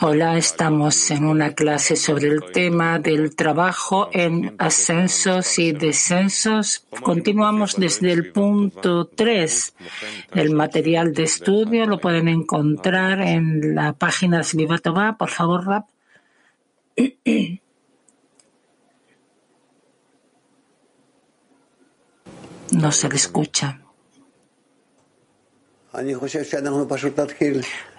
Hola, estamos en una clase sobre el tema del trabajo en ascensos y descensos. Continuamos desde el punto 3. El material de estudio lo pueden encontrar en la página de Svivatova. Por favor, Rap. No se le escucha.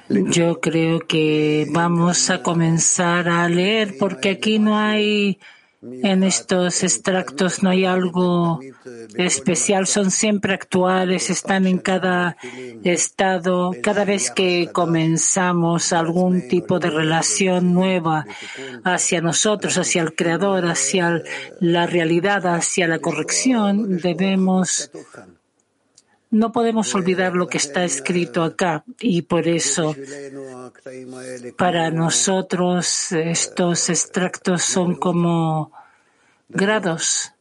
Yo creo que vamos a comenzar a leer porque aquí no hay, en estos extractos no hay algo especial, son siempre actuales, están en cada estado. Cada vez que comenzamos algún tipo de relación nueva hacia nosotros, hacia el Creador, hacia la realidad, hacia la corrección, debemos no podemos olvidar lo que está escrito acá y por eso para nosotros estos extractos son como grados,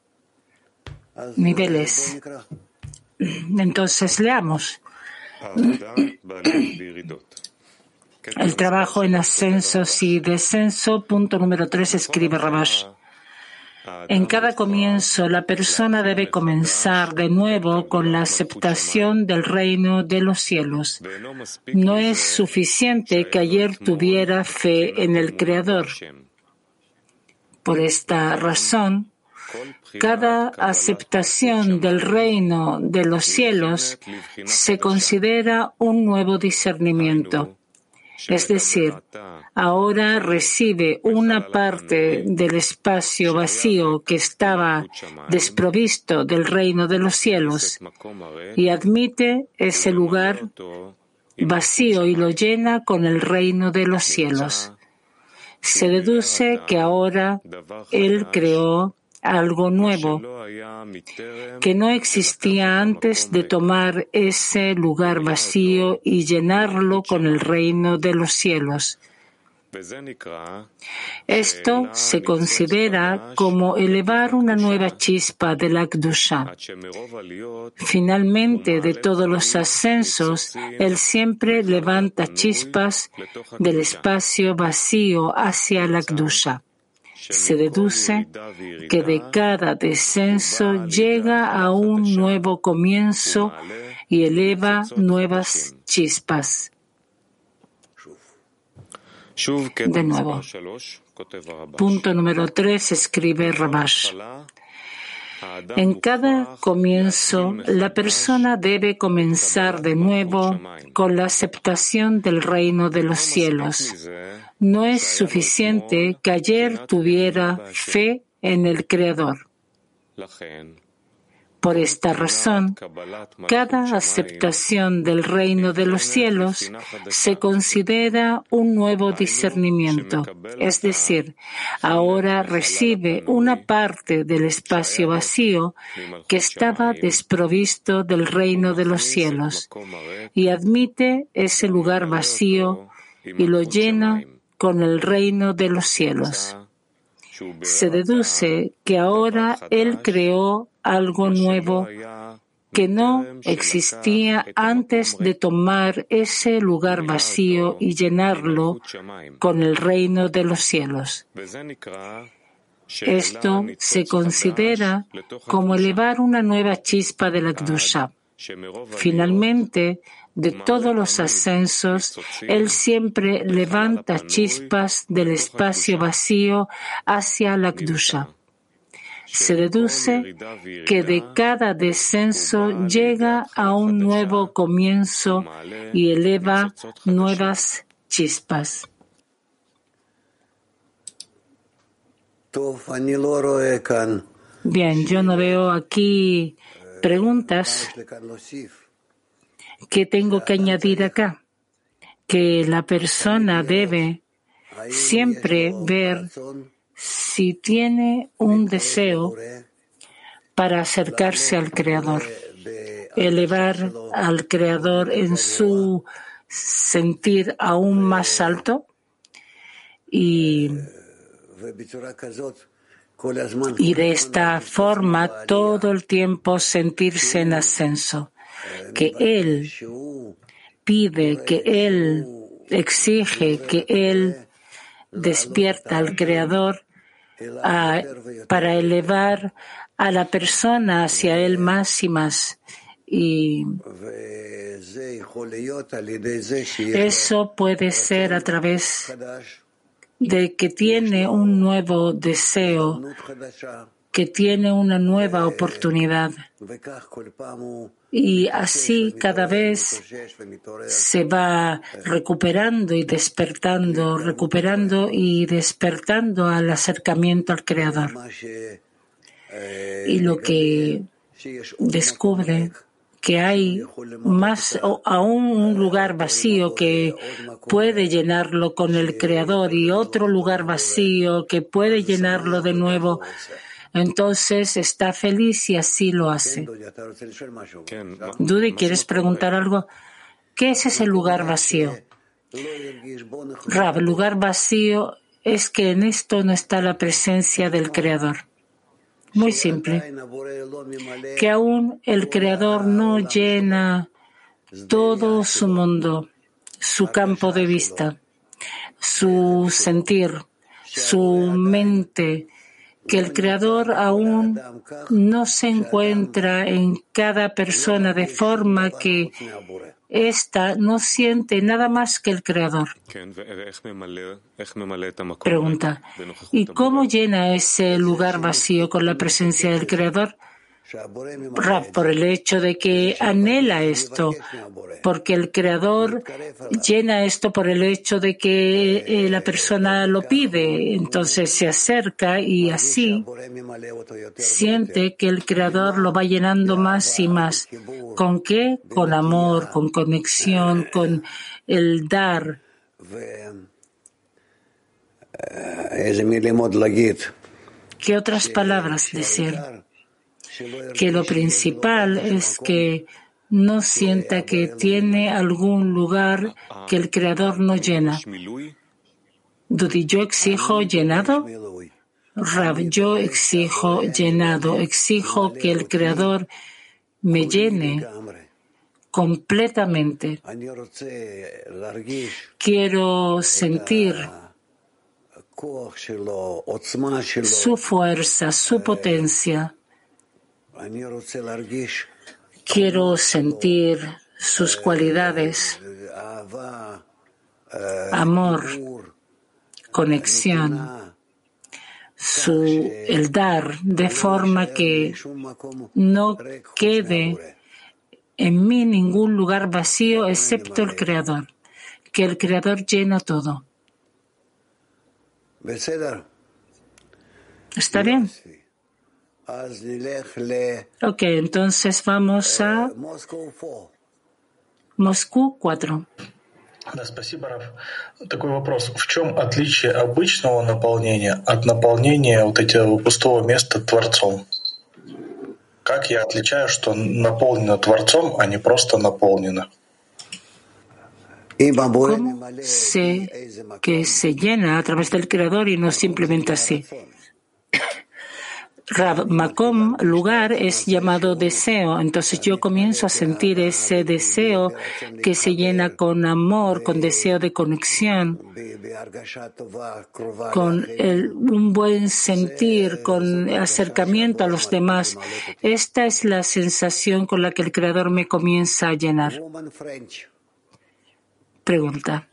niveles. Entonces leamos. El trabajo en ascensos y descenso, punto número tres, escribe Rabash. En cada comienzo, la persona debe comenzar de nuevo con la aceptación del reino de los cielos. No es suficiente que ayer tuviera fe en el Creador. Por esta razón, cada aceptación del reino de los cielos se considera un nuevo discernimiento. Es decir, ahora recibe una parte del espacio vacío que estaba desprovisto del reino de los cielos y admite ese lugar vacío y lo llena con el reino de los cielos. Se deduce que ahora Él creó algo nuevo que no existía antes de tomar ese lugar vacío y llenarlo con el reino de los cielos. Esto se considera como elevar una nueva chispa de la Kdusha. Finalmente, de todos los ascensos, Él siempre levanta chispas del espacio vacío hacia la Kdusha se deduce que de cada descenso llega a un nuevo comienzo y eleva nuevas chispas. De nuevo. Punto número tres, escribe Rabash. En cada comienzo, la persona debe comenzar de nuevo con la aceptación del reino de los cielos. No es suficiente que ayer tuviera fe en el Creador. Por esta razón, cada aceptación del reino de los cielos se considera un nuevo discernimiento, es decir, ahora recibe una parte del espacio vacío que estaba desprovisto del reino de los cielos y admite ese lugar vacío y lo llena con el reino de los cielos. Se deduce que ahora Él creó algo nuevo que no existía antes de tomar ese lugar vacío y llenarlo con el reino de los cielos. Esto se considera como elevar una nueva chispa de la Kdusha. Finalmente, de todos los ascensos, Él siempre levanta chispas del espacio vacío hacia la Kdusha se deduce que de cada descenso llega a un nuevo comienzo y eleva nuevas chispas. Bien, yo no veo aquí preguntas que tengo que añadir acá, que la persona debe siempre ver si tiene un deseo para acercarse al Creador, elevar al Creador en su sentir aún más alto y, y de esta forma todo el tiempo sentirse en ascenso, que Él pide, que Él exige que él despierta al Creador para elevar a la persona hacia él más y más. Y eso puede ser a través de que tiene un nuevo deseo, que tiene una nueva oportunidad. Y así cada vez se va recuperando y despertando, recuperando y despertando al acercamiento al Creador. Y lo que descubre que hay más aún un lugar vacío que puede llenarlo con el Creador y otro lugar vacío que puede llenarlo de nuevo. Entonces está feliz y así lo hace. Dudy, ¿quieres preguntar algo? ¿Qué es ese lugar vacío? Rab, lugar vacío es que en esto no está la presencia del Creador. Muy simple. Que aún el Creador no llena todo su mundo, su campo de vista, su sentir, su mente, que el Creador aún no se encuentra en cada persona de forma que esta no siente nada más que el Creador. Pregunta, ¿y cómo llena ese lugar vacío con la presencia del Creador? Por el hecho de que anhela esto, porque el Creador llena esto por el hecho de que eh, la persona lo pide, entonces se acerca y así siente que el Creador lo va llenando más y más. ¿Con qué? Con amor, con conexión, con el dar. ¿Qué otras palabras decir? Que lo principal es que no sienta que tiene algún lugar que el Creador no llena. Dudi, yo exijo llenado. Rab, yo exijo llenado, exijo que el Creador me llene completamente. Quiero sentir su fuerza, su potencia. Quiero sentir sus cualidades, amor, conexión, su, el dar, de forma que no quede en mí ningún lugar vacío excepto el Creador, que el Creador llena todo. ¿Está bien? Ok, entonces vamos a Moscú 4. Да, спасибо, Раф. Такой вопрос. В чем отличие обычного наполнения от наполнения вот этого пустого места Творцом? Как я отличаю, что наполнено Творцом, а не просто наполнено? ¿Cómo sé que se llena a través del Creador y no simplemente así? Rab Makom, lugar, es llamado deseo. Entonces yo comienzo a sentir ese deseo que se llena con amor, con deseo de conexión, con un buen sentir, con acercamiento a los demás. Esta es la sensación con la que el Creador me comienza a llenar. Pregunta.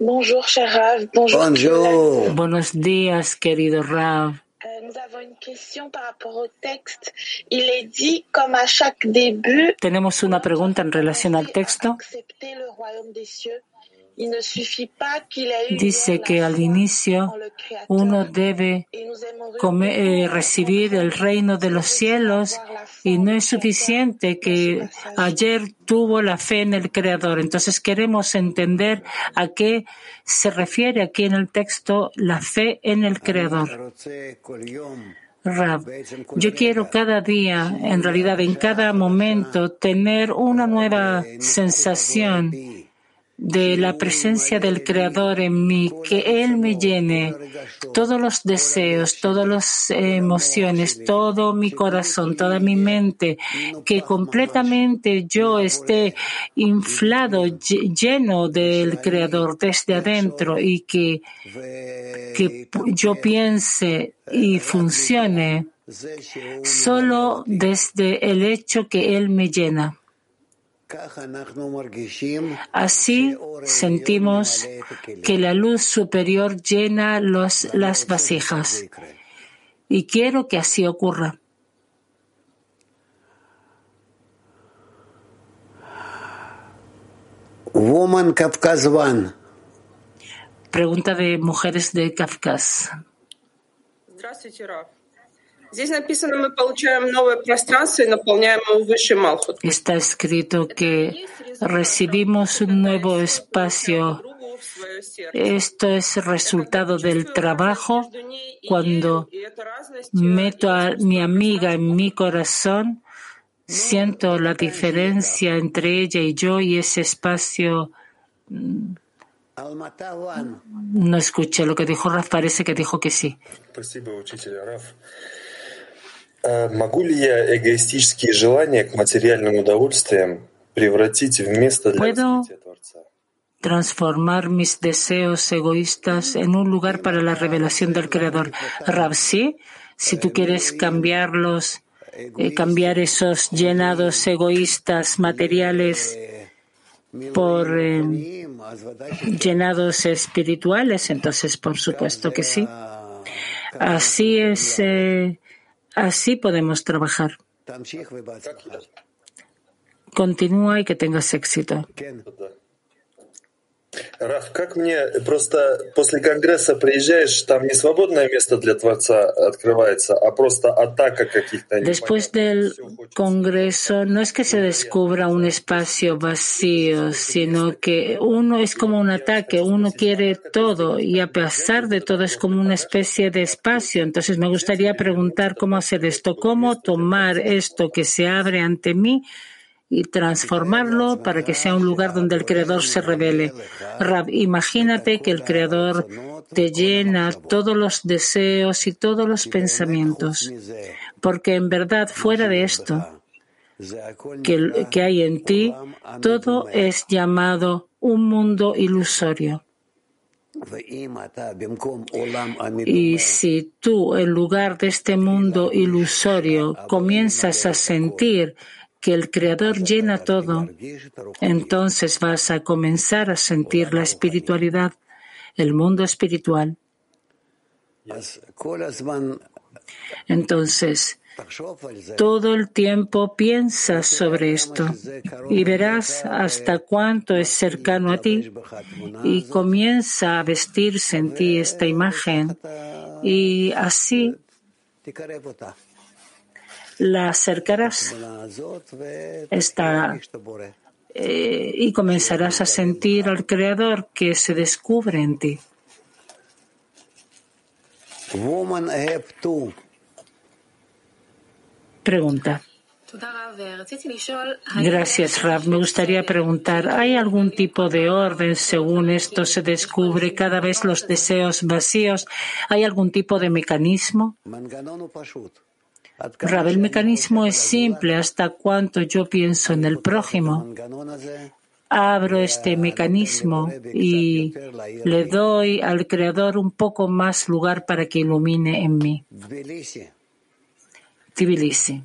Bonjour, cher Rav. Bonjour. Bonjour. Buenos días, querido Rav. Nous avons une question par rapport au texte. Il est dit, comme à chaque début, Tenemos una pregunta en relación al texto. Dice que al inicio uno debe eh, recibir el reino de los cielos y no es suficiente que ayer tuvo la fe en el Creador. Entonces queremos entender a qué se refiere aquí en el texto la fe en el Creador. Rab, yo quiero cada día, en realidad en cada momento, tener una nueva sensación de la presencia del Creador en mí, que Él me llene todos los deseos, todas las emociones, todo mi corazón, toda mi mente, que completamente yo esté inflado, lleno del Creador desde adentro y que, que yo piense y funcione solo desde el hecho que Él me llena. Así sentimos que la luz superior llena los, las vasijas y quiero que así ocurra. Woman. Pregunta de mujeres de Kafkas. Está escrito que recibimos un nuevo espacio. Esto es resultado del trabajo. Cuando meto a mi amiga en mi corazón, siento la diferencia entre ella y yo y ese espacio. No escuché lo que dijo Raf, parece que dijo que sí. Могу ли я эгоистические желания к материальным удовольствиям превратить в место для раскрытия Творца? transformar mis deseos egoístas en un lugar para la revelación del Creador. Rab, sí, si tú quieres cambiarlos, eh, cambiar esos llenados egoístas materiales por eh, llenados espirituales, entonces por supuesto que sí. Así es. Eh, Así podemos trabajar. Continúa y que tengas éxito. Раф, как мне просто после Конгресса приезжаешь, там не свободное место для Творца открывается, а просто атака каких-то... Después del Congreso, no es que se descubra un espacio vacío, sino que uno es como un ataque, uno quiere todo y a pesar de todo es como una especie de espacio. Entonces me gustaría preguntar cómo hacer esto, cómo tomar esto que se abre ante mí y transformarlo para que sea un lugar donde el Creador se revele. Imagínate que el Creador te llena todos los deseos y todos los pensamientos, porque en verdad fuera de esto que, que hay en ti, todo es llamado un mundo ilusorio. Y si tú, en lugar de este mundo ilusorio, comienzas a sentir que el Creador llena todo, entonces vas a comenzar a sentir la espiritualidad, el mundo espiritual. Entonces, todo el tiempo piensas sobre esto y verás hasta cuánto es cercano a ti y comienza a vestirse en ti esta imagen y así la acercarás esta, eh, y comenzarás a sentir al Creador que se descubre en ti. Pregunta. Gracias, Rav. Me gustaría preguntar, ¿hay algún tipo de orden según esto se descubre cada vez los deseos vacíos? ¿Hay algún tipo de mecanismo? Rab, el mecanismo es simple hasta cuanto yo pienso en el prójimo. Abro este mecanismo y le doy al Creador un poco más lugar para que ilumine en mí. Tbilisi.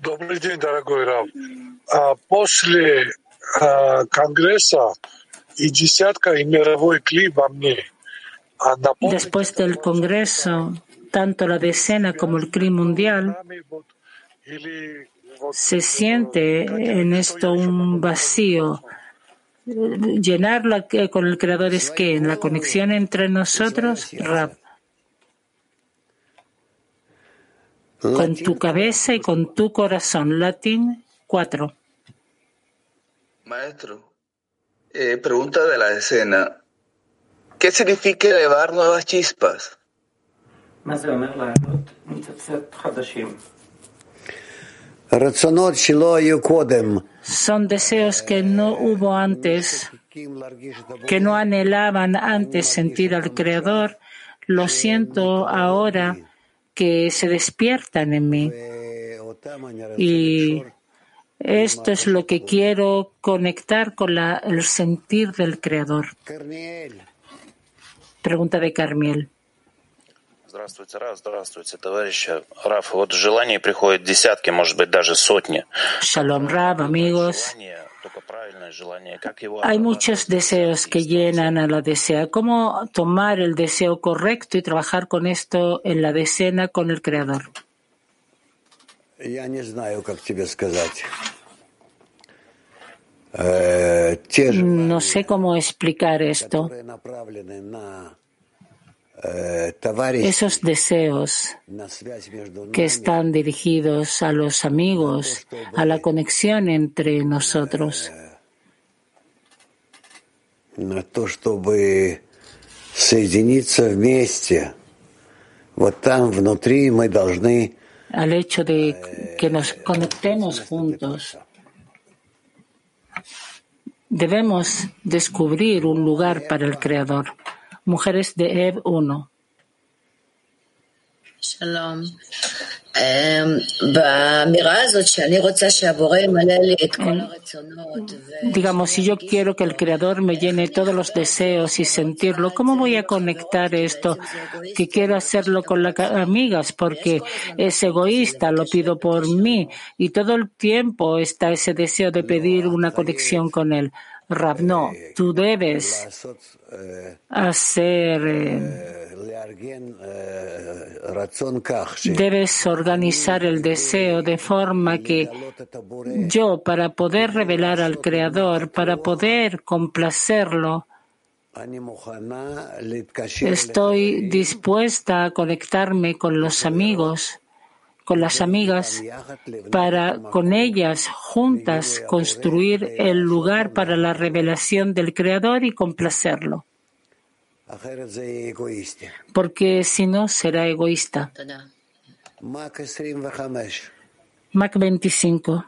Добрый день, дорогой Рав. После Конгресса и десятка и мировой кли во мне. Después del Congreso tanto la decena como el crimen mundial, se siente en esto un vacío. Llenarla con el Creador es que en la conexión entre nosotros, Rab, con tu cabeza y con tu corazón. Latín 4. Maestro, eh, pregunta de la decena. ¿Qué significa elevar nuevas chispas? Son deseos que no hubo antes, que no anhelaban antes sentir al Creador. Lo siento ahora que se despiertan en mí. Y esto es lo que quiero conectar con la, el sentir del Creador. Pregunta de Carmiel. Здравствуйте, Раф, здравствуйте, товарищи. Раф, вот желаний приходят десятки, может быть, даже сотни. Shalom, Rab, amigos. Hay muchos deseos que llenan a la desea. ¿Cómo tomar el deseo correcto y trabajar con esto en la decena con el Creador? No sé cómo explicar esto. Esos deseos que están dirigidos a los amigos, a la conexión entre nosotros. Al hecho de que nos conectemos juntos. Debemos descubrir un lugar para el Creador. Mujeres de Ev 1. Shalom. Digamos, si yo quiero que el Creador me llene todos los deseos y sentirlo, ¿cómo voy a conectar esto? Que quiero hacerlo con las amigas porque es egoísta, lo pido por mí y todo el tiempo está ese deseo de pedir una conexión con él. Rab, no, tú debes hacer, debes organizar el deseo de forma que yo, para poder revelar al Creador, para poder complacerlo, estoy dispuesta a conectarme con los amigos con las amigas, para con ellas juntas construir el lugar para la revelación del Creador y complacerlo. Porque si no, será egoísta. Mac 25.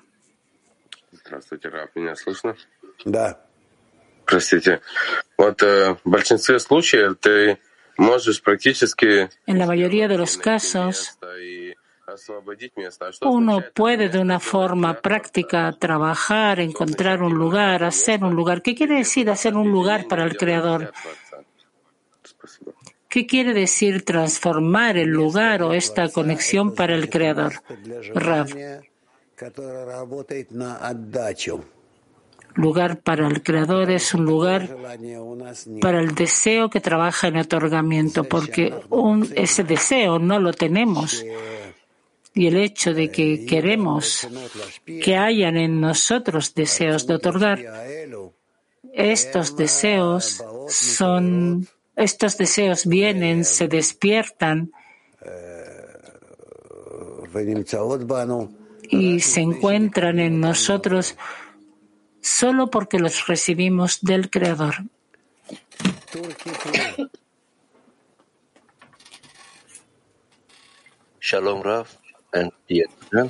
En la mayoría de los casos, uno puede de una forma práctica trabajar, encontrar un lugar, hacer un lugar. ¿Qué quiere decir hacer un lugar para el Creador? ¿Qué quiere decir transformar el lugar o esta conexión para el Creador? Rav. Lugar para el Creador es un lugar para el deseo que trabaja en otorgamiento, porque un, ese deseo no lo tenemos y el hecho de que queremos que hayan en nosotros deseos de otorgar, estos deseos son, estos deseos vienen, se despiertan y se encuentran en nosotros solo porque los recibimos del Creador. Shalom Rav friend,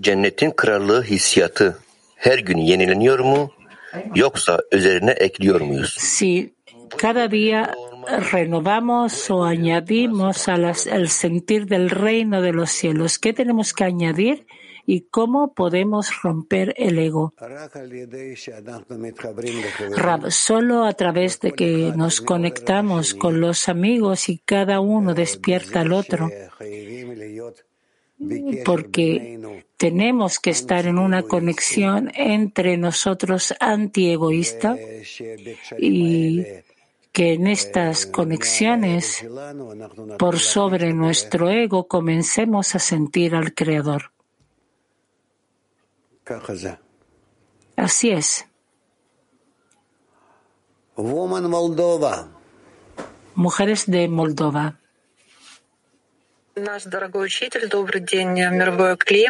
cennetin krallığı hissiyatı her gün yenileniyor mu yoksa üzerine ekliyor muyuz? Si cada día renovamos o añadimos al el sentir del reino de los cielos, ¿qué tenemos que añadir? Y cómo podemos romper el ego. Solo a través de que nos conectamos con los amigos y cada uno despierta al otro, porque tenemos que estar en una conexión entre nosotros antiegoísta y que en estas conexiones, por sobre nuestro ego, comencemos a sentir al Creador. Así es. Mujeres de Moldova. Наш дорогой учитель, добрый день, мировой Кли.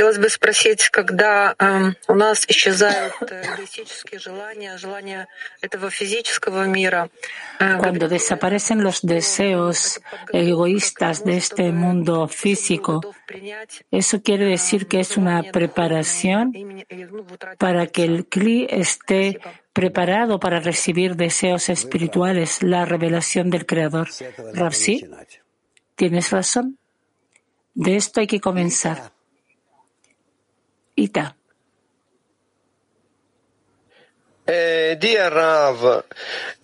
Хотелось бы спросить, когда э, у нас исчезают эгоистические желания, желания этого физического мира. Cuando desaparecen los deseos egoístas de este mundo físico, eso quiere decir que es una preparación para que el Kli esté preparado para recibir deseos espirituales, la revelación del Creador. Rapsi, tienes razón. De esto hay que comenzar. Ita. Uh, dear Rav,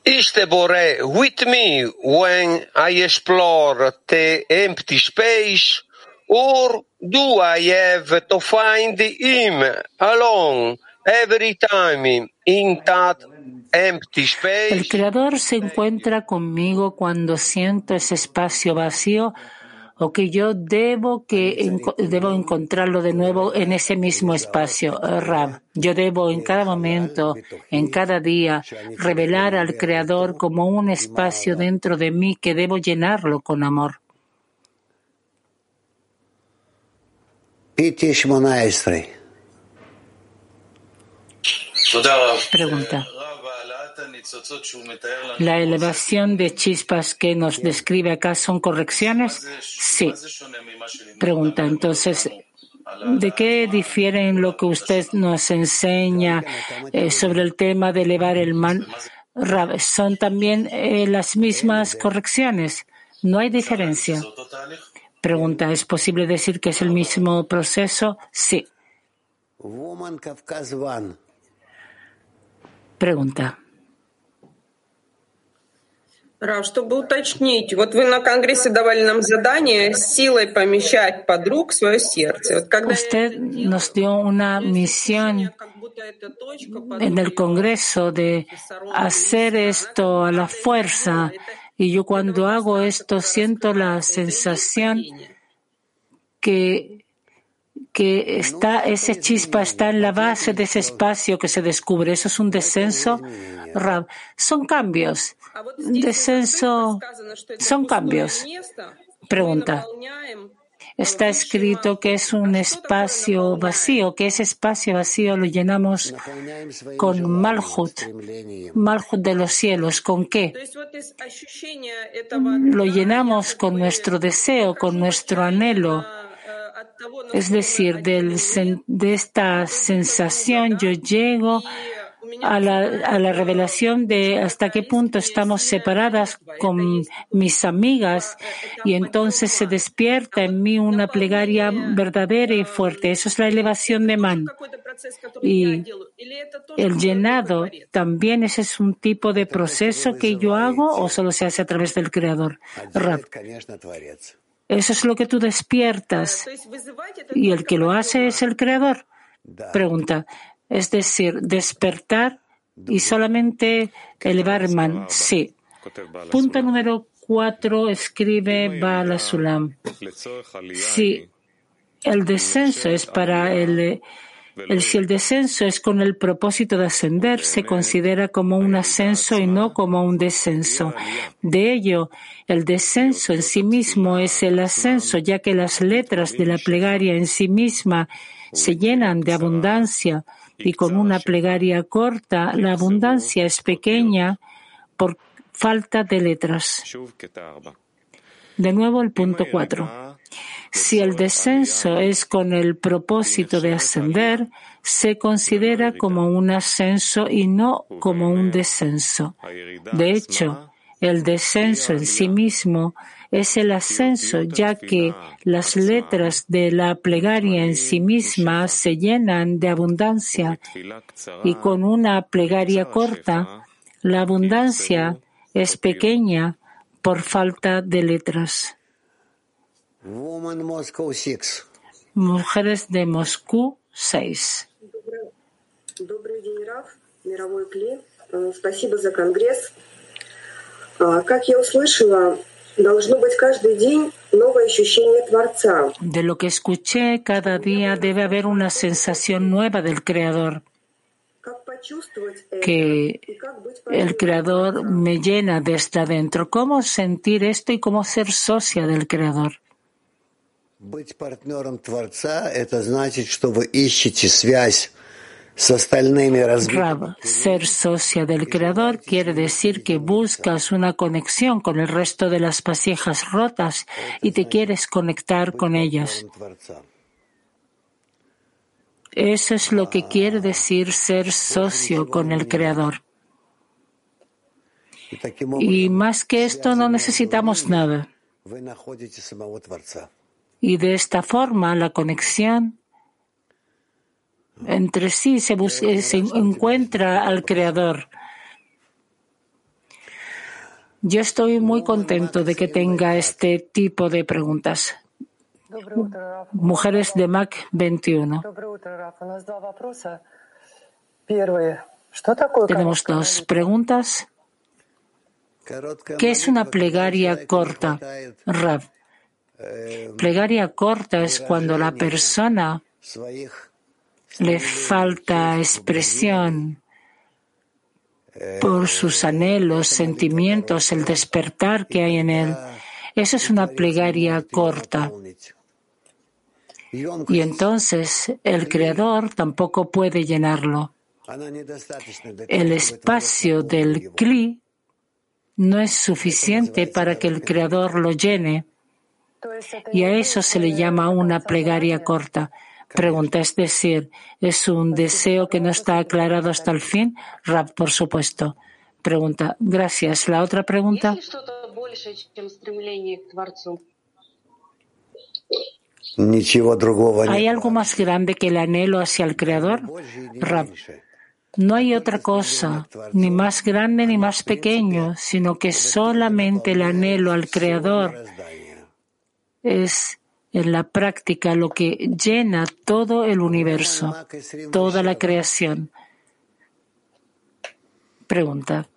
is the Bore with me when I explore the empty space, or do I have to find him alone every time in that empty space? El Creador se encuentra conmigo cuando siento ese espacio vacío o que yo debo que debo encontrarlo de nuevo en ese mismo espacio, Rab. Yo debo en cada momento, en cada día, revelar al Creador como un espacio dentro de mí que debo llenarlo con amor. Pregunta. ¿La elevación de chispas que nos describe acá son correcciones? Sí. Pregunta, entonces, ¿de qué difiere en lo que usted nos enseña eh, sobre el tema de elevar el man? ¿Son también eh, las mismas correcciones? No hay diferencia. Pregunta, ¿es posible decir que es el mismo proceso? Sí. Pregunta. Рав, чтобы уточнить, вот вы на Конгрессе давали нам задание силой помещать подруг в свое сердце. Вот когда Usted nos dio una misión en el Congreso de hacer esto a la fuerza. Y yo cuando hago esto siento la sensación que que está, ese chispa está en la base de ese espacio que se descubre. Eso es un descenso. Son cambios. Descenso son cambios. Pregunta. Está escrito que es un espacio vacío, que ese espacio vacío lo llenamos con Malhut, Malhut de los cielos. ¿Con qué? Lo llenamos con nuestro deseo, con nuestro anhelo es decir, de esta sensación yo llego a la, a la, revelación de hasta qué punto estamos separadas con mis amigas y entonces se despierta en mí una plegaria verdadera y fuerte. Eso es la elevación de Man. Y el llenado también ese es un tipo de proceso que yo hago o solo se hace a través del Creador. Eso es lo que tú despiertas. Y el que lo hace es el creador. Pregunta. Es decir, despertar y solamente elevar man. Sí. Punto número cuatro, escribe Bala Sulam. Si el descenso es para el el, si el descenso es con el propósito de ascender, se considera como un ascenso y no como un descenso. De ello, el descenso en sí mismo es el ascenso, ya que las letras de la plegaria en sí misma se llenan de abundancia y con una plegaria corta la abundancia es pequeña por falta de letras. De nuevo el punto cuatro. Si el descenso es con el propósito de ascender, se considera como un ascenso y no como un descenso. De hecho, el descenso en sí mismo es el ascenso, ya que las letras de la plegaria en sí misma se llenan de abundancia y con una plegaria corta, la abundancia es pequeña por falta de letras. Mujeres de Moscú 6. Добрый день, Раф, мировой Кли. Спасибо за конгресс. Как я услышала, должно быть каждый день новое ощущение Творца. De lo que escuché, cada día debe haber una sensación nueva del Creador que el Creador me llena desde adentro. ¿Cómo sentir esto y cómo ser socia del Creador? ser socia del Creador quiere decir que buscas una conexión con el resto de las vasijas rotas y te quieres conectar con ellas. Eso es lo que quiere decir ser socio con el Creador. Y más que esto no necesitamos nada. Y de esta forma la conexión entre sí se, se encuentra al Creador. Yo estoy muy contento de que tenga este tipo de preguntas. Mujeres de MAC 21. Tenemos dos preguntas. ¿Qué es una plegaria corta, Rav? Plegaria corta es cuando la persona le falta expresión por sus anhelos, sentimientos, el despertar que hay en él. Eso es una plegaria corta. Y entonces el Creador tampoco puede llenarlo. El espacio del Kli no es suficiente para que el Creador lo llene. Y a eso se le llama una plegaria corta. Pregunta, es decir, ¿es un deseo que no está aclarado hasta el fin? Rab, por supuesto. Pregunta, gracias. ¿La otra pregunta? ¿Hay algo más grande que el anhelo hacia el Creador? Rab, no hay otra cosa, ni más grande ni más pequeño, sino que solamente el anhelo al Creador es en la práctica lo que llena todo el universo, toda la creación. Pregunta.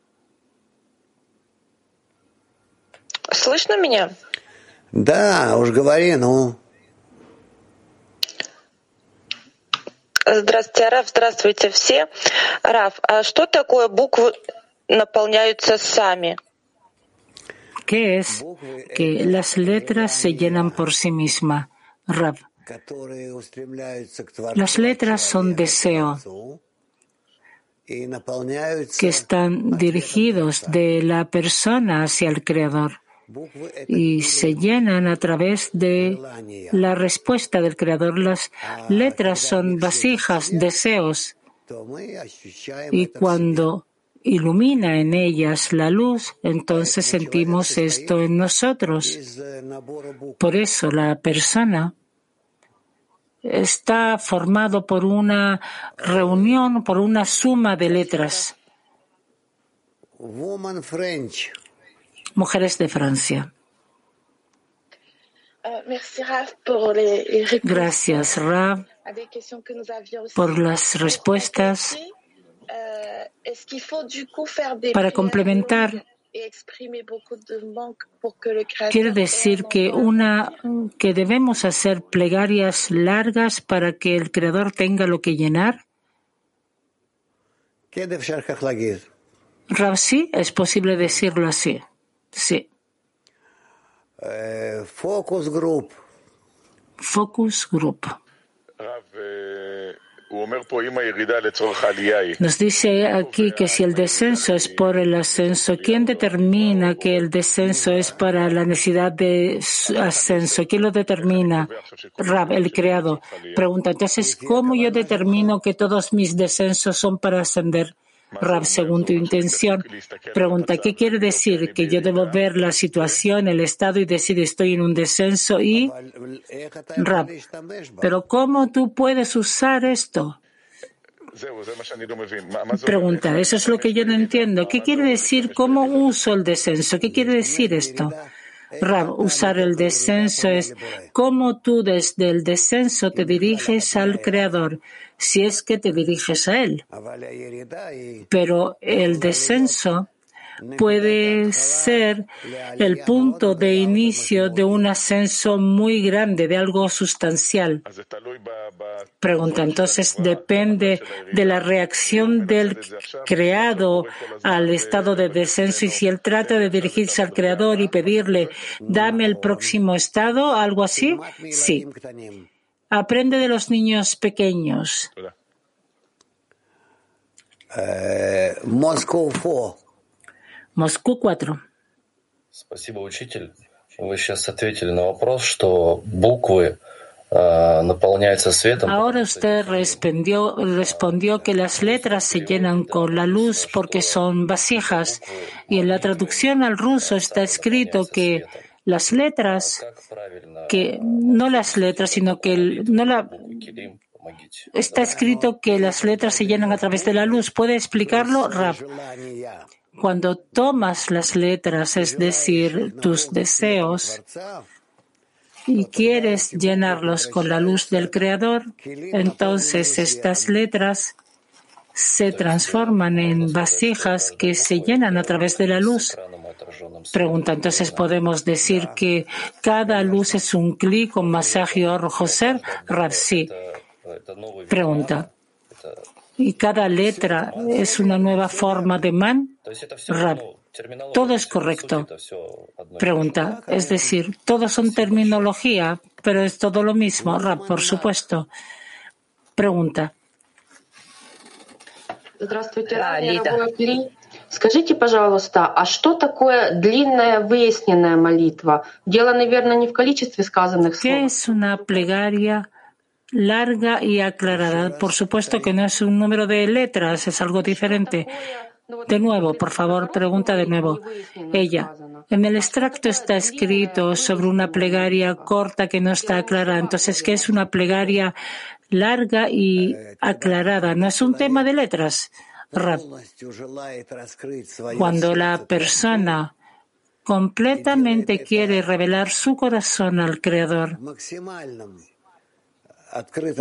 ¿Слышно меня? Да, уж говори, ну. Здравствуйте, Раф, здравствуйте все. Раф, а что такое буквы наполняются сами? ¿Qué es que las letras se llenan por sí mismas? Rab. Las letras son deseos que están dirigidos de la persona hacia el Creador y se llenan a través de la respuesta del Creador. Las letras son vasijas, deseos. Y cuando ilumina en ellas la luz, entonces sentimos esto en nosotros. Por eso la persona está formado por una reunión, por una suma de letras mujeres de Francia. Gracias, Rav, por las respuestas. Para complementar, quiere decir que una que debemos hacer plegarias largas para que el creador tenga lo que llenar. Rav, sí, es posible decirlo así. Sí. Eh, focus Group. Focus Group. Nos dice aquí que si el descenso es por el ascenso, ¿quién determina que el descenso es para la necesidad de ascenso? ¿Quién lo determina? Rab, el creado. Pregunta, entonces, ¿cómo yo determino que todos mis descensos son para ascender? Rab, según tu intención, pregunta, ¿qué quiere decir? Que yo debo ver la situación, el estado y decir estoy en un descenso y Rab, pero ¿cómo tú puedes usar esto? Pregunta, eso es lo que yo no entiendo. ¿Qué quiere decir cómo uso el descenso? ¿Qué quiere decir esto? Rab, usar el descenso es cómo tú desde el descenso te diriges al Creador si es que te diriges a Él. Pero el descenso puede ser el punto de inicio de un ascenso muy grande, de algo sustancial. Pregunta, entonces depende de la reacción del creado al estado de descenso y si él trata de dirigirse al creador y pedirle, dame el próximo estado, algo así, sí. Aprende de los niños pequeños. Eh, Moscú 4. Moscú 4. Спасибо, учитель. Вы сейчас ответили на вопрос, что буквы наполняются светом. Ahora usted respondió, respondió que las letras se llenan con la luz porque son vasijas. Y en la traducción al ruso está escrito que las letras, que no las letras, sino que no la está escrito que las letras se llenan a través de la luz. ¿Puede explicarlo, Rab? Cuando tomas las letras, es decir, tus deseos, y quieres llenarlos con la luz del Creador, entonces estas letras se transforman en vasijas que se llenan a través de la luz. Pregunta, entonces podemos decir que cada luz es un clic con masaje o Joser, sí. Pregunta ¿Y cada letra es una nueva forma de man? Todo es correcto. Pregunta. Es decir, todos son terminología, pero es todo lo mismo. Rab, por supuesto. Pregunta. Здравствуйте, Скажите, пожалуйста, а что такое длинная выясненная молитва? Дело, наверное, не в количестве сказанных слов. ¿Qué es una plegaria Larga y aclarada. Por supuesto que no es un número de letras, es algo diferente. De nuevo, por favor, pregunta de nuevo. Ella. En el extracto está escrito sobre una plegaria corta que no está aclarada. Entonces, ¿qué es una plegaria larga y aclarada? No es un tema de letras. Cuando la persona completamente quiere revelar su corazón al Creador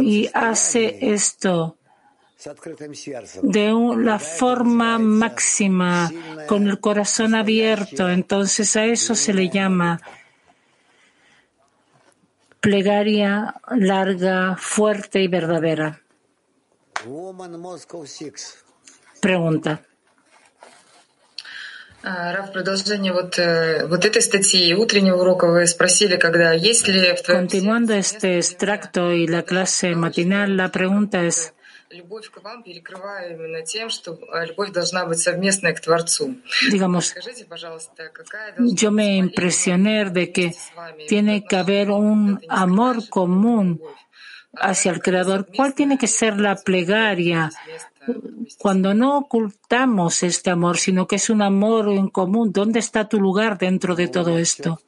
y hace esto de la forma máxima, con el corazón abierto. Entonces a eso se le llama plegaria larga, fuerte y verdadera. Pregunta. Continuando este extracto y la clase matinal, la pregunta es, Digamos, yo me impresioné de que tiene que haber un amor común hacia el Creador. ¿Cuál tiene que ser la plegaria cuando no ocultamos este amor, sino que es un amor en común, ¿dónde está tu lugar dentro de todo esto?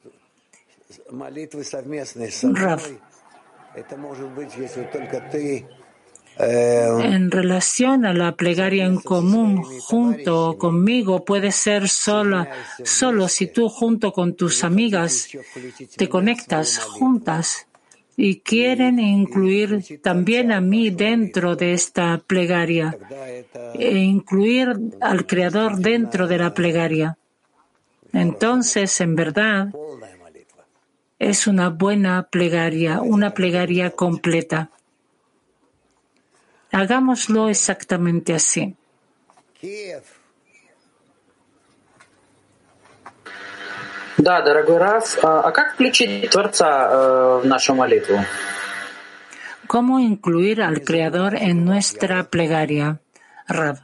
En relación a la plegaria en común, junto conmigo, puede ser sola, solo si tú junto con tus amigas te conectas juntas y quieren incluir también a mí dentro de esta plegaria e incluir al Creador dentro de la plegaria. Entonces, en verdad, es una buena plegaria, una plegaria completa. Hagámoslo exactamente así. Да, дорогой Раф, а как включить Творца в нашу молитву? ¿Cómo incluir al Creador en nuestra plegaria? Rab.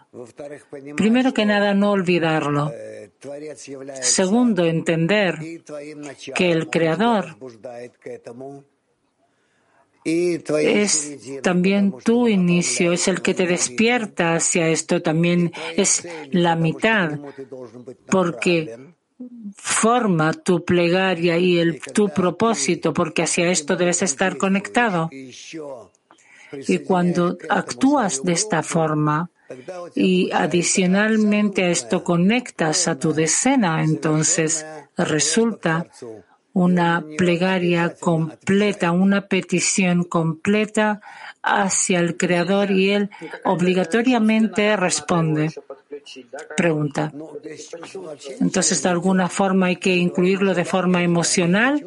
Primero que nada, no olvidarlo. Segundo, entender que el Creador es también tu inicio, es el que te despierta hacia esto, también es la mitad, porque forma tu plegaria y el, tu propósito, porque hacia esto debes estar conectado. Y cuando actúas de esta forma y adicionalmente a esto conectas a tu decena, entonces resulta una plegaria completa, una petición completa hacia el Creador y Él obligatoriamente responde. Pregunta. Entonces, ¿de alguna forma hay que incluirlo de forma emocional?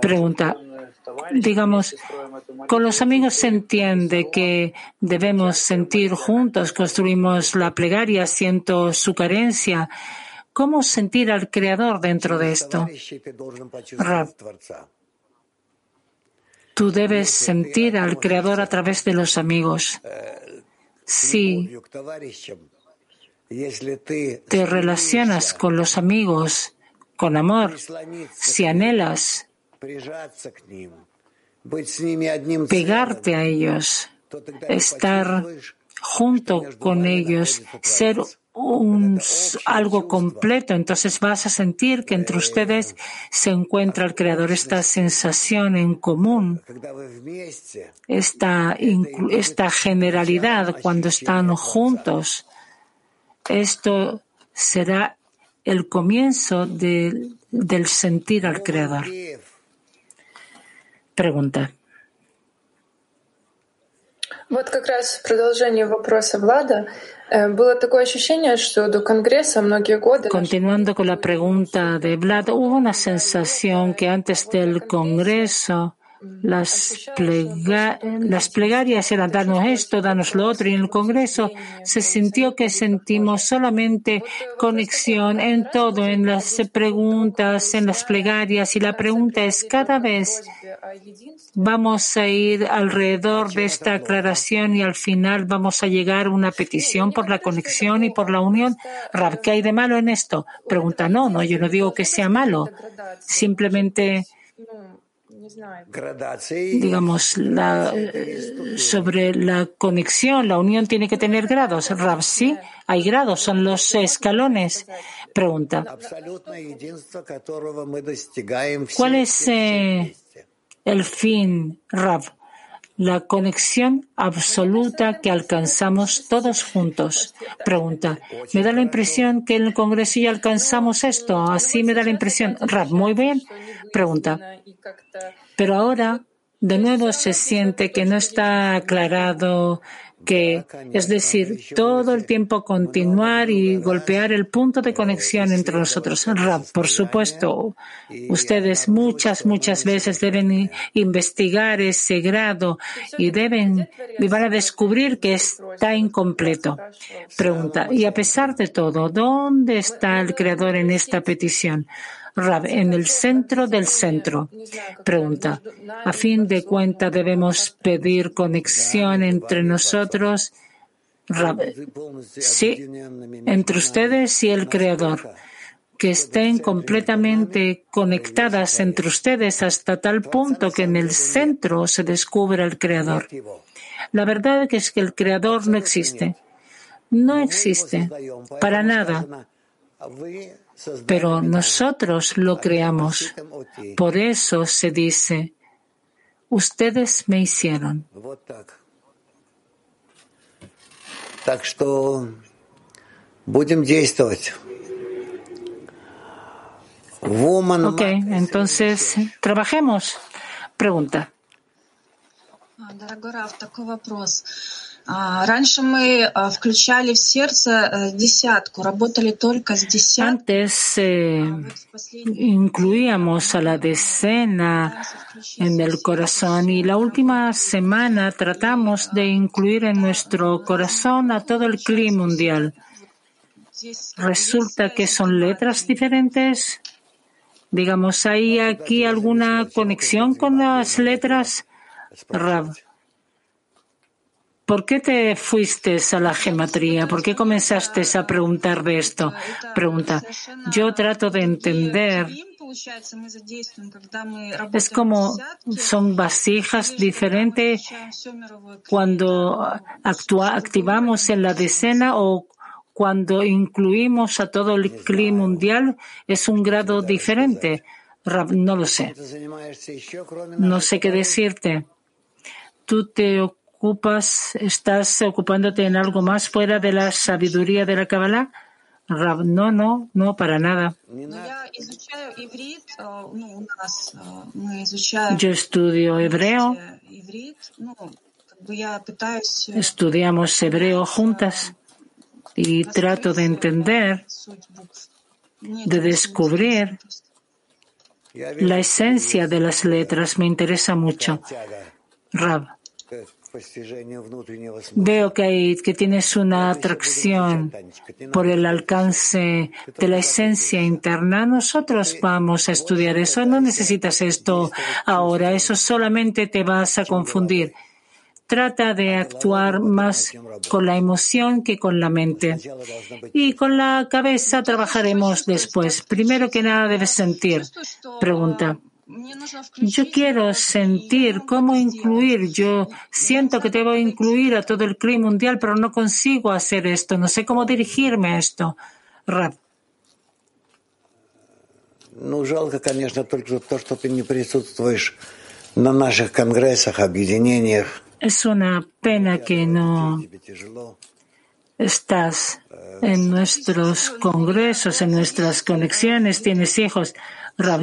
Pregunta. Digamos, con los amigos se entiende que debemos sentir juntos, construimos la plegaria, siento su carencia. ¿Cómo sentir al Creador dentro de esto? Tú debes sentir al Creador a través de los amigos. Si te relacionas con los amigos con amor, si anhelas pegarte a ellos, estar junto con ellos, ser un, algo completo, entonces vas a sentir que entre ustedes se encuentra el Creador, esta sensación en común, esta, esta generalidad cuando están juntos. Esto será el comienzo de, del sentir al Creador. Pregunta. Вот как раз продолжение вопроса Влада. Continuando con la pregunta de Vlad, hubo una sensación que antes del Congreso las, plegarias eran danos esto, danos lo otro, y en el Congreso se sintió que sentimos solamente conexión en todo, en las preguntas, en las plegarias, y la pregunta es, cada vez vamos a ir alrededor de esta aclaración y al final vamos a llegar a una petición por la conexión y por la unión. Rab, ¿qué hay de malo en esto? Pregunta, no, no, yo no digo que sea malo, simplemente digamos, la, sobre la conexión, la unión tiene que tener grados. Rav, sí, hay grados, son los escalones. Pregunta. ¿Cuál es eh, el fin, Rav? La conexión absoluta que alcanzamos todos juntos. Pregunta. Me da la impresión que en el Congreso ya alcanzamos esto. Así me da la impresión. Rav, muy bien. Pregunta. Pero ahora, de nuevo, se siente que no está aclarado que, es decir, todo el tiempo continuar y golpear el punto de conexión entre nosotros. Por supuesto, ustedes muchas, muchas veces deben investigar ese grado y deben, y van a descubrir que está incompleto. Pregunta, y a pesar de todo, ¿dónde está el Creador en esta petición? Rab, en el centro del centro. Pregunta, a fin de cuenta debemos pedir conexión entre nosotros. Rab, sí, entre ustedes y el Creador que estén completamente conectadas entre ustedes hasta tal punto que en el centro se descubra el Creador. La verdad es que el Creador no existe. No existe. Para nada pero nosotros lo creamos. Por eso se dice, ustedes me hicieron. Ok, entonces trabajemos. Pregunta. Antes incluíamos a la decena en el corazón y la última semana tratamos de incluir en nuestro corazón a todo el clima mundial. Resulta que son letras diferentes. Digamos, ¿hay aquí alguna conexión con las letras? Rab. ¿Por qué te fuiste a la gematría? ¿Por qué comenzaste a preguntar de esto? Pregunta. Yo trato de entender. Es como son vasijas diferentes cuando activamos en la decena o cuando incluimos a todo el clima mundial es un grado diferente. No lo sé. No sé qué decirte. Tú te ocupas, estás ocupándote en algo más fuera de la sabiduría de la Kabbalah? No, no, no, para nada. Yo estudio hebreo Estudiamos hebreo juntas y trato de entender, de descubrir la esencia de las letras. Me interesa mucho. Rab. Veo que, hay, que tienes una atracción por el alcance de la esencia interna. Nosotros vamos a estudiar eso. No necesitas esto ahora. Eso solamente te vas a confundir. Trata de actuar más con la emoción que con la mente. Y con la cabeza trabajaremos después. Primero que nada debes sentir. Pregunta. Yo quiero sentir cómo incluir. Yo siento que debo incluir a todo el crimen mundial, pero no consigo hacer esto. No sé cómo dirigirme a esto. Rap. Ну, жалко, конечно, только то, что ты не присутствуешь на наших конгрессах, объединениях. Es una pena que no estás en nuestros congresos, en nuestras conexiones, tienes hijos.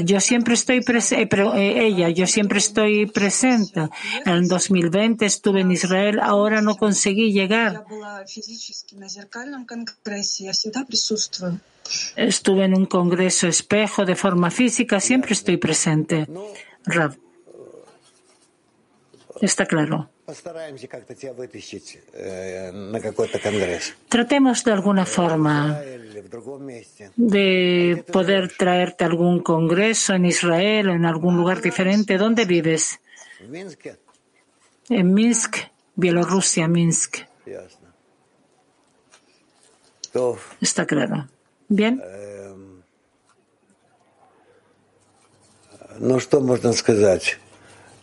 Yo siempre estoy presente, eh, pero eh, ella, yo siempre estoy presente. En el 2020 estuve en Israel, ahora no conseguí llegar. Estuve en un congreso espejo de forma física, siempre estoy presente. Rav. Está claro. Tratemos de alguna forma de poder traerte a algún congreso en Israel o en algún lugar diferente. ¿Dónde vives? En Minsk, Bielorrusia, Minsk. Está claro. Bien. Ну, что можно сказать?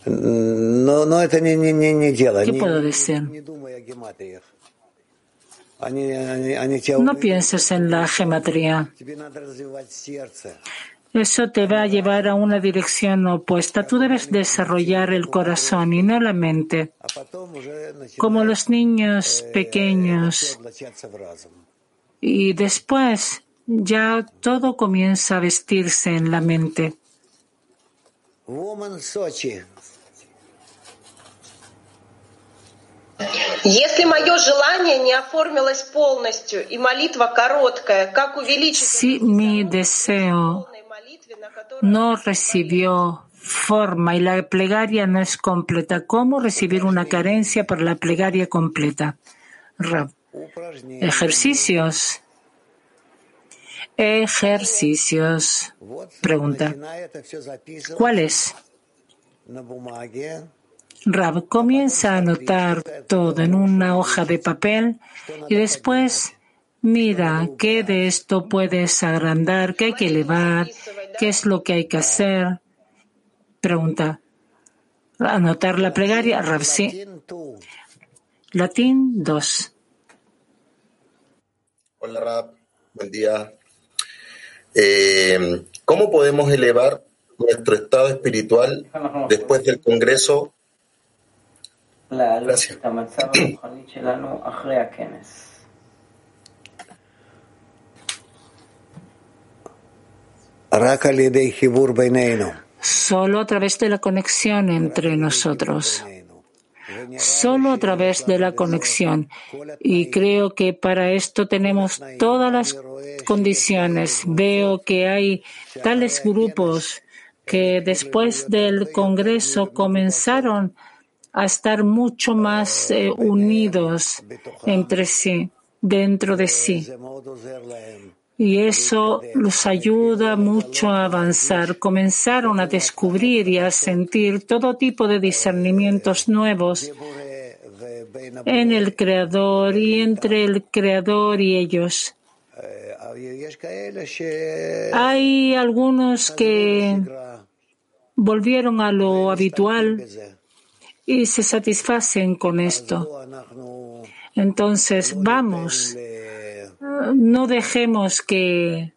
Но, но это не, не, не, не дело. ¿Qué puedo decir? No pienses en la gematría. Eso te va a llevar a una dirección opuesta. Tú debes desarrollar el corazón y no la mente. Como los niños pequeños. Y después ya todo comienza a vestirse en la mente. Если мое Si mi deseo no recibió forma y la plegaria no es completa, ¿cómo recibir una carencia para la plegaria completa? Ejercicios. Ejercicios. Pregunta. ¿Cuáles? Rab comienza a anotar todo en una hoja de papel y después mira qué de esto puedes agrandar, qué hay que elevar, qué es lo que hay que hacer. Pregunta. Anotar la plegaria, Rab, sí. Latín 2. Hola Rab, buen día. Eh, ¿Cómo podemos elevar nuestro estado espiritual después del Congreso Gracias. Solo a través de la conexión entre nosotros. Solo a través de la conexión. Y creo que para esto tenemos todas las condiciones. Veo que hay tales grupos que después del Congreso comenzaron a estar mucho más eh, unidos entre sí, dentro de sí. Y eso los ayuda mucho a avanzar. Comenzaron a descubrir y a sentir todo tipo de discernimientos nuevos en el Creador y entre el Creador y ellos. Hay algunos que volvieron a lo habitual y se satisfacen con esto. Entonces, vamos, no dejemos que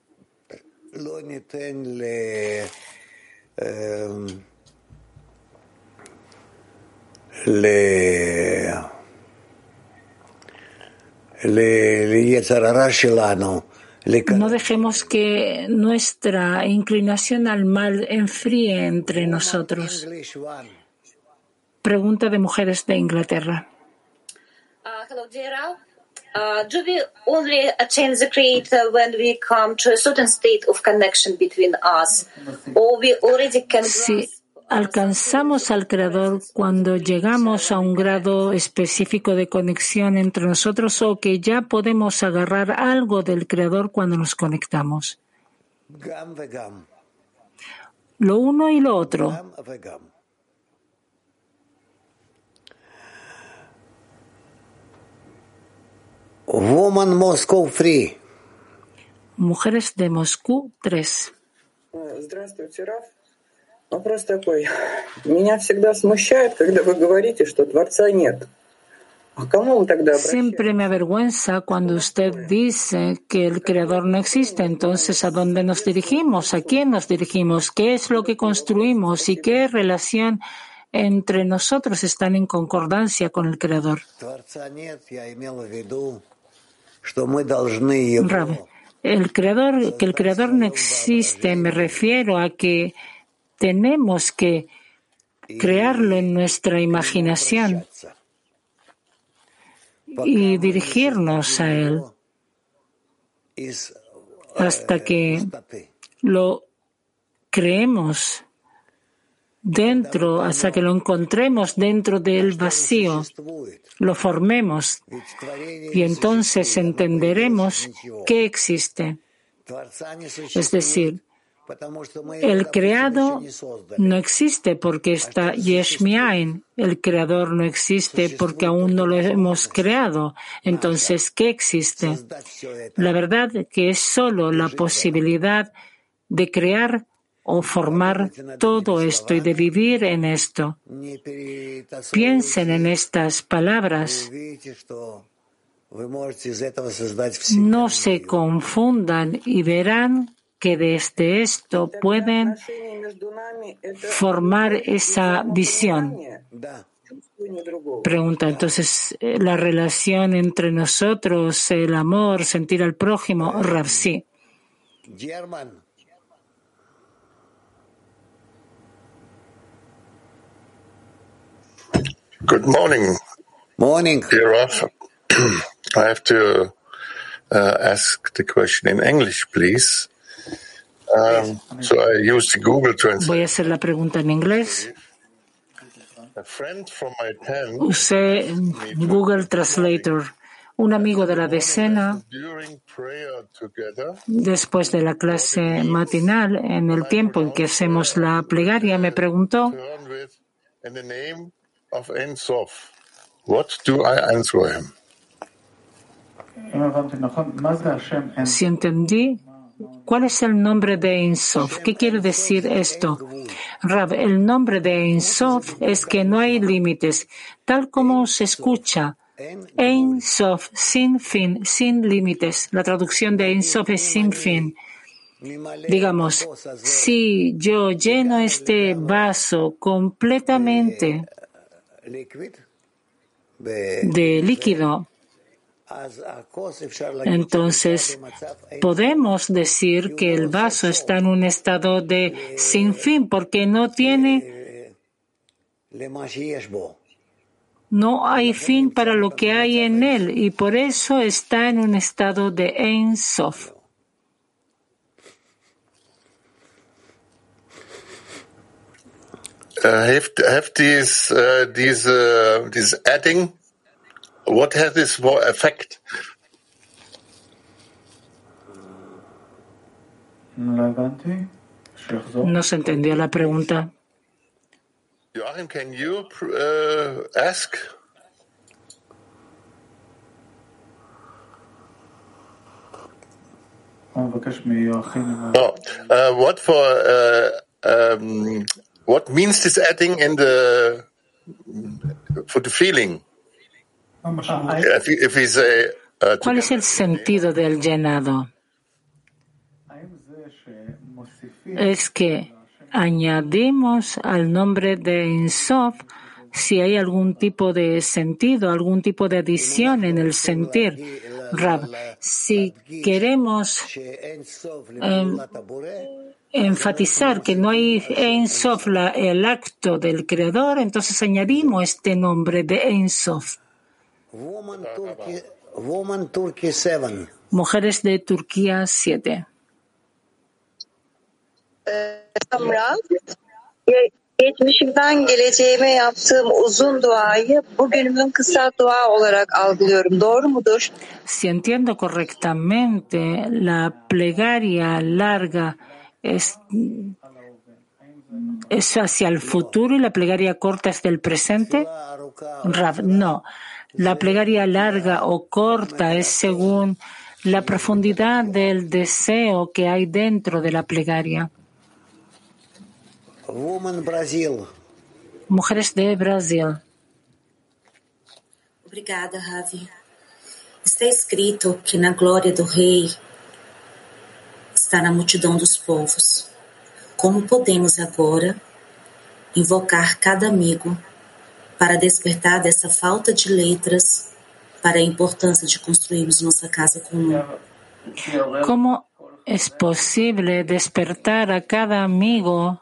no dejemos que nuestra inclinación al mal enfríe entre nosotros. Pregunta de mujeres de Inglaterra. Uh, hello, dear Uh, do we only change the creator when we come to a certain state of connection between us, or we already can? Si alcanzamos al Creador cuando llegamos a un grado específico de conexión entre nosotros o que ya podemos agarrar algo del Creador cuando nos conectamos. Lo uno y lo otro. Woman Moscow Free. Mujeres de Moscú 3. Здравствуйте, Раф. Вопрос такой. Меня всегда смущает, когда вы говорите, что Творца нет. Siempre me avergüenza cuando usted dice que el Creador no existe. Entonces, ¿a dónde nos dirigimos? ¿A quién nos dirigimos? ¿Qué es lo que construimos? ¿Y qué relación entre nosotros están en concordancia con el Creador? El creador, que el creador no existe, me refiero a que tenemos que crearlo en nuestra imaginación y dirigirnos a él hasta que lo creemos dentro, hasta que lo encontremos dentro del vacío lo formemos y entonces entenderemos qué existe. Es decir, el creado no existe porque está Yeshmiain. El creador no existe porque aún no lo hemos creado. Entonces, ¿qué existe? La verdad que es solo la posibilidad de crear o formar todo esto y de vivir en esto. Piensen en estas palabras. No se confundan y verán que desde esto pueden formar esa visión. Pregunta entonces, la relación entre nosotros, el amor, sentir al prójimo, Ravsi. Good morning. Morning. Dear Raf, I have to uh, ask the question in English, please. Um, so I used Google Translate. Voy a hacer la pregunta en inglés. Usé Google Translator. Un amigo de la decena, después de la clase matinal, en el tiempo en que hacemos la plegaria, me preguntó of Ein Sof. What do I answer him? Si entendí, ¿cuál es el nombre de Ein Sof? ¿Qué quiere decir esto? Rab, el nombre de Ein Sof es que no hay límites, tal como se escucha. Ein Sof, sin fin, sin límites. La traducción de Ein Sof es sin fin. Digamos, si yo lleno este vaso completamente de líquido. Entonces, podemos decir que el vaso está en un estado de sin fin porque no tiene, no hay fin para lo que hay en él y por eso está en un estado de Ein Sof. Uh, have have these uh, these uh, adding? What has this more effect? No se entendió la pregunta. Joachim, can you uh, ask? Oh, uh, what for uh, um, What means this adding in the for the feeling? If, if we say, uh, ¿Cuál es el sentido del llenado? Es que añadimos al nombre de Insof si hay algún tipo de sentido, algún tipo de adición en el sentir. Rab, si queremos um, enfatizar que no hay Ein Sof, el acto del creador, entonces añadimos este nombre de Ein Sof. Mujeres de Turquía 7. Geçmişimden geleceğime yaptığım uzun duayı bugünümün kısa dua olarak algılıyorum. Doğru mudur? Si entiendo correctamente, la plegaria larga es, es hacia el futuro y la plegaria corta es del presente. Rav, no. La plegaria larga o corta es según la profundidad del deseo que hay dentro de la plegaria. Mujeres de Brasil. Obrigada, Ravi. Está escrito que na glória do Rei está na multidão dos povos. Como podemos agora invocar cada amigo para despertar dessa falta de letras para a importância de construirmos nossa casa comum? Como es posible despertar a cada amigo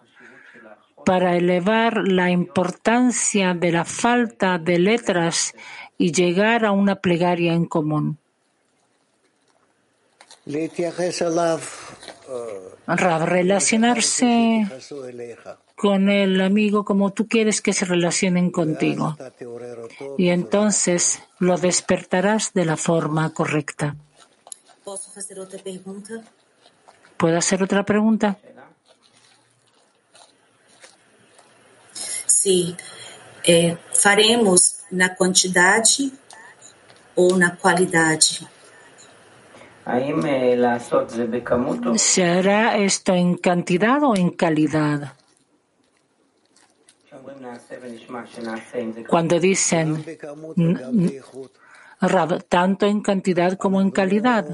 para elevar la importancia de la falta de letras y llegar a una plegaria en común. Relacionarse con el amigo como tú quieres que se relacionen contigo. Y entonces lo despertarás de la forma correcta. ¿Puedo hacer otra pregunta? se é, faremos na quantidade ou na qualidade. ¿Se hará esto en cantidad o en calidad? Cuando dicen tanto en cantidad como en calidad.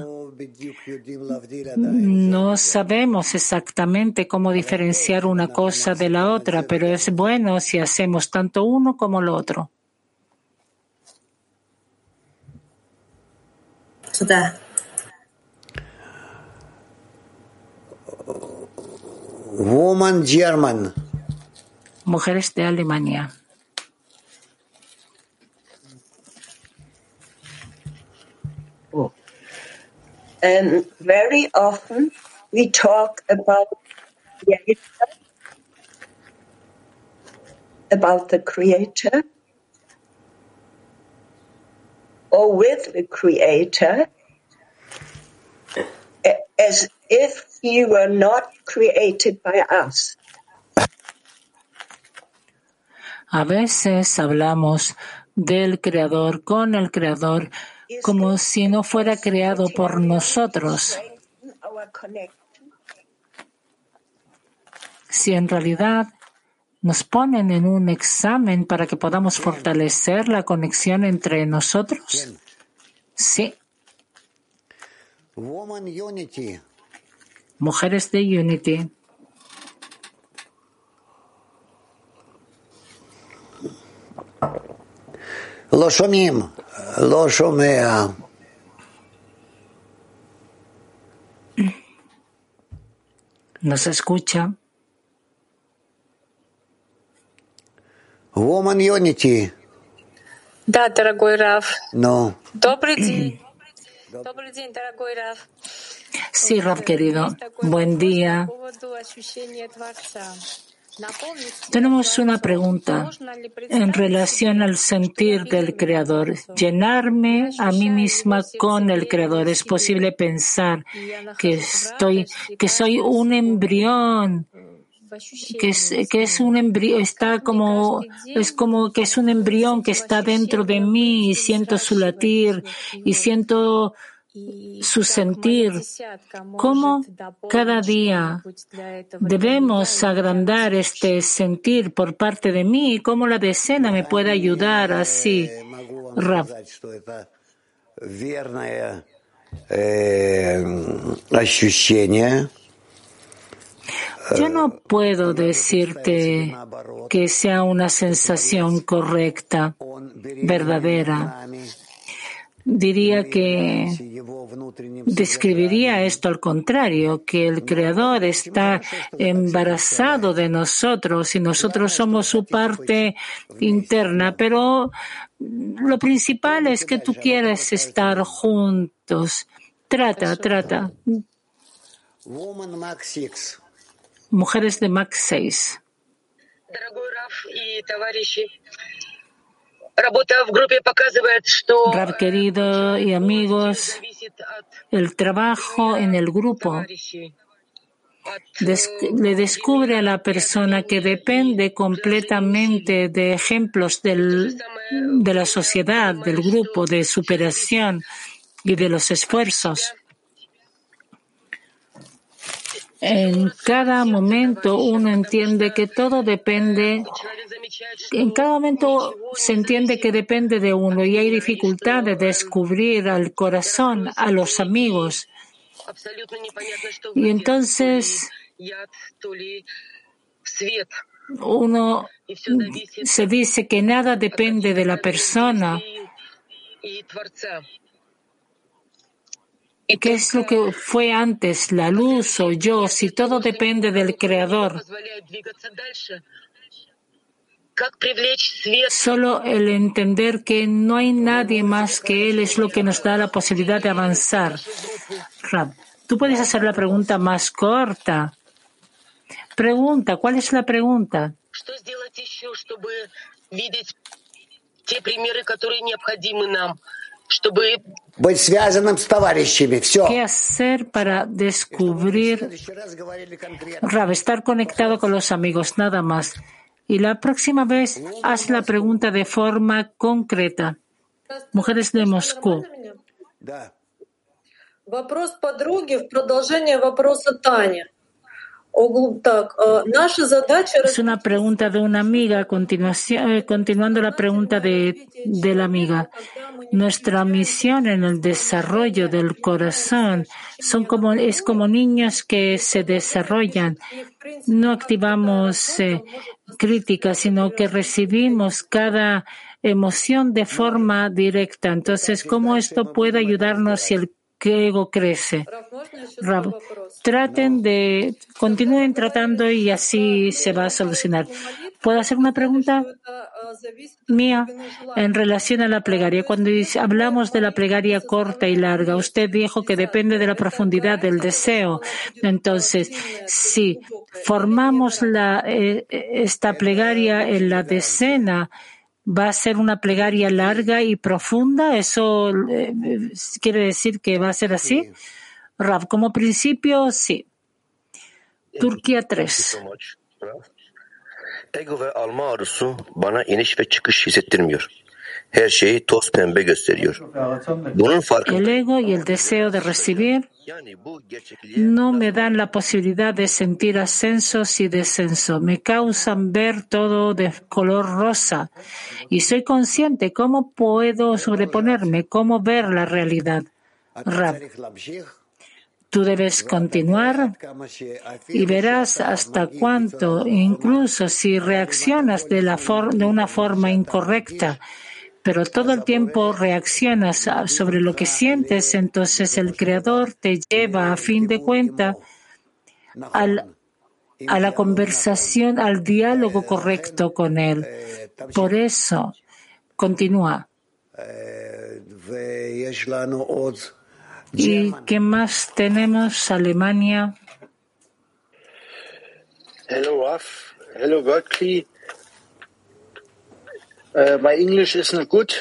No sabemos exactamente cómo diferenciar una cosa de la otra, pero es bueno si hacemos tanto uno como lo otro. Woman German. Mujeres de Alemania. Oh. And very often we talk about creator, about the creator, or with the creator, as if he were not created by us. A veces hablamos del creador con el creador como si no fuera creado por nosotros. Si en realidad nos ponen en un examen para que podamos fortalecer la conexión entre nosotros. Sí. Mujeres de Unity. Los לא שומע. No se escucha. Woman Unity. Да, дорогой Раф. No. Добрый день. Добрый день, дорогой Раф. Sí, Raf querido. Buen día. Tenemos una pregunta en relación al sentir del Creador. Llenarme a mí misma con el Creador. ¿Es posible pensar que estoy, que soy un embrión? Que es, que es un embrión, está como, es como que es un embrión que está dentro de mí y siento su latir y siento su sentir, cómo cada día debemos agrandar este sentir por parte de mí y cómo la decena me puede ayudar así. Yo no puedo decirte que sea una sensación correcta, verdadera diría que describiría esto al contrario, que el Creador está embarazado de nosotros y nosotros somos su parte interna, pero lo principal es que tú quieres estar juntos. Trata, trata. Mujeres de Max 6. Rab querido y amigos, el trabajo en el grupo le descubre a la persona que depende completamente de ejemplos del, de la sociedad, del grupo, de superación y de los esfuerzos. En cada momento uno entiende que todo depende, en cada momento se entiende que depende de uno y hay dificultad de descubrir al corazón, a los amigos. Y entonces uno se dice que nada depende de la persona ¿Qué es lo que fue antes, la luz o yo, si todo depende del Creador? Solo el entender que no hay nadie más que Él es lo que nos da la posibilidad de avanzar. tú puedes hacer la pregunta más corta. Pregunta, ¿cuál es la pregunta? ¿Qué hacer para descubrir, Rab, estar conectado con los amigos, nada más? Y la próxima vez haz la pregunta de forma concreta. Mujeres de Moscú. Вопрос подруги в продолжение вопроса Таня. Es una pregunta de una amiga, eh, continuando la pregunta de, de la amiga. Nuestra misión en el desarrollo del corazón son como, es como niños que se desarrollan. No activamos eh, críticas, sino que recibimos cada emoción de forma directa. Entonces, ¿cómo esto puede ayudarnos si el ego crece? traten de, continúen tratando y así se va a solucionar. ¿Puedo hacer una pregunta mía en relación a la plegaria? Cuando hablamos de la plegaria corta y larga, usted dijo que depende de la profundidad del deseo. Entonces, si formamos eh, esta plegaria en la decena, va a ser una plegaria larga y profunda. ¿Eso eh, quiere decir que va a ser así? Rav, como principio, sí. Turquía 3. Ego ve alma arzusu bana iniş ve çıkış hissettirmiyor. Her şeyi toz pembe gösteriyor. Bunun farkında. El ego y el deseo de recibir no me dan la posibilidad de sentir ascensos y descensos. Me causan ver todo de color rosa. Y soy consciente cómo puedo sobreponerme, cómo ver la realidad. Rab. Tú debes continuar y verás hasta cuánto, incluso si reaccionas de, una forma incorrecta, pero todo el tiempo reaccionas sobre lo que sientes, entonces el Creador te lleva a fin de cuenta a la conversación, al diálogo correcto con Él. Por eso, continúa. ¿Y qué más tenemos? Alemania. Hello, Raf. Hello, Berkeley. Uh, my English is not good.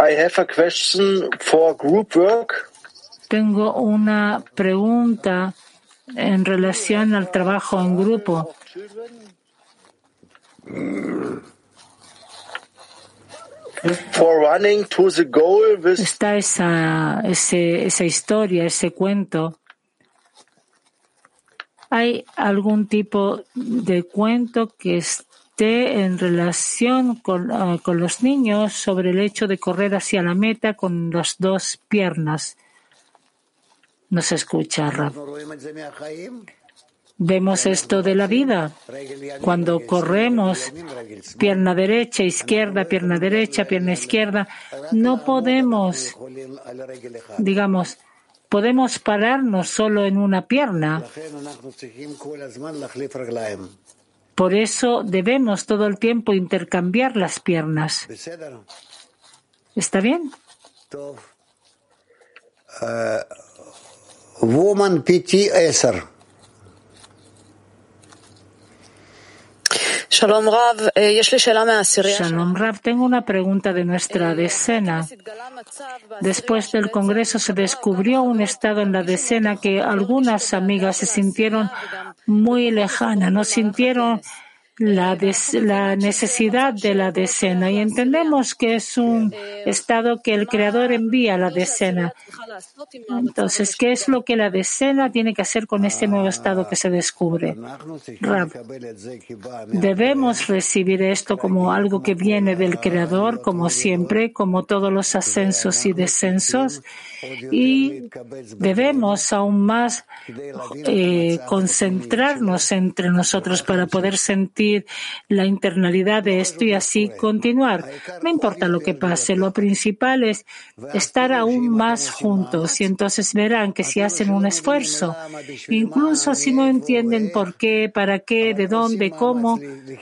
I have a question for group work. Tengo una pregunta en relación al trabajo en grupo. Está esa, esa historia, ese cuento. ¿Hay algún tipo de cuento que esté en relación con, ah, con los niños sobre el hecho de correr hacia la meta con las dos piernas? No se escucha, Vemos esto de la vida. Cuando corremos, pierna derecha, izquierda, pierna derecha, pierna izquierda, no podemos, digamos, podemos pararnos solo en una pierna. Por eso debemos todo el tiempo intercambiar las piernas. ¿Está bien? Woman PT Shalom Rav, eh, Shalom Rav, tengo una pregunta de nuestra decena. Después del Congreso se descubrió un estado en la decena que algunas amigas se sintieron muy lejanas, no sintieron la, necesidad de la decena y entendemos que es un estado que el Creador envía a la decena. Entonces, ¿qué es lo que la decena tiene que hacer con este nuevo estado que se descubre? debemos recibir esto como algo que viene del Creador, como siempre, como todos los ascensos y descensos, y debemos aún más eh, concentrarnos entre nosotros para poder sentir la internalidad de esto y así continuar. No importa lo que pase, lo principal es estar aún más juntos y entonces verán que si hacen un esfuerzo, incluso si no entienden por qué, para qué, de dónde, cómo,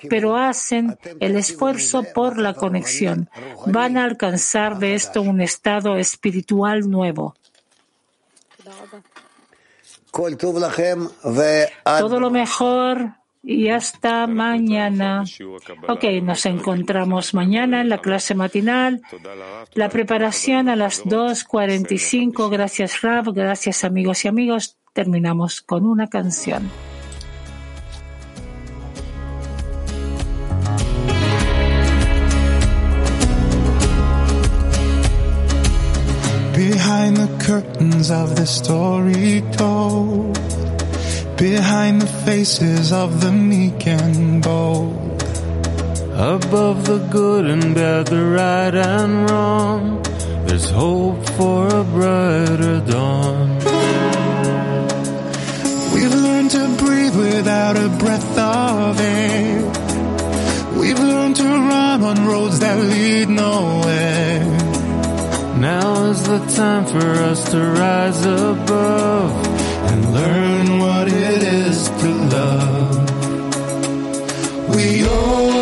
pero hacen el esfuerzo por la conexión, van a alcanzar de esto un estado espiritual nuevo. Todo lo mejor y hasta mañana. Ok, nos encontramos mañana en la clase matinal. La preparación a las 2.45. Gracias, Rab. Gracias, amigos y amigos. Terminamos con una canción. behind the curtains of the story behind the faces of the meek and bold, above the good and bad, the right and wrong, there's hope for a brighter dawn. We've learned to breathe without a breath of air. We've learned to run on roads that lead nowhere. Now is the time for us to rise above and learn what it is to love. We open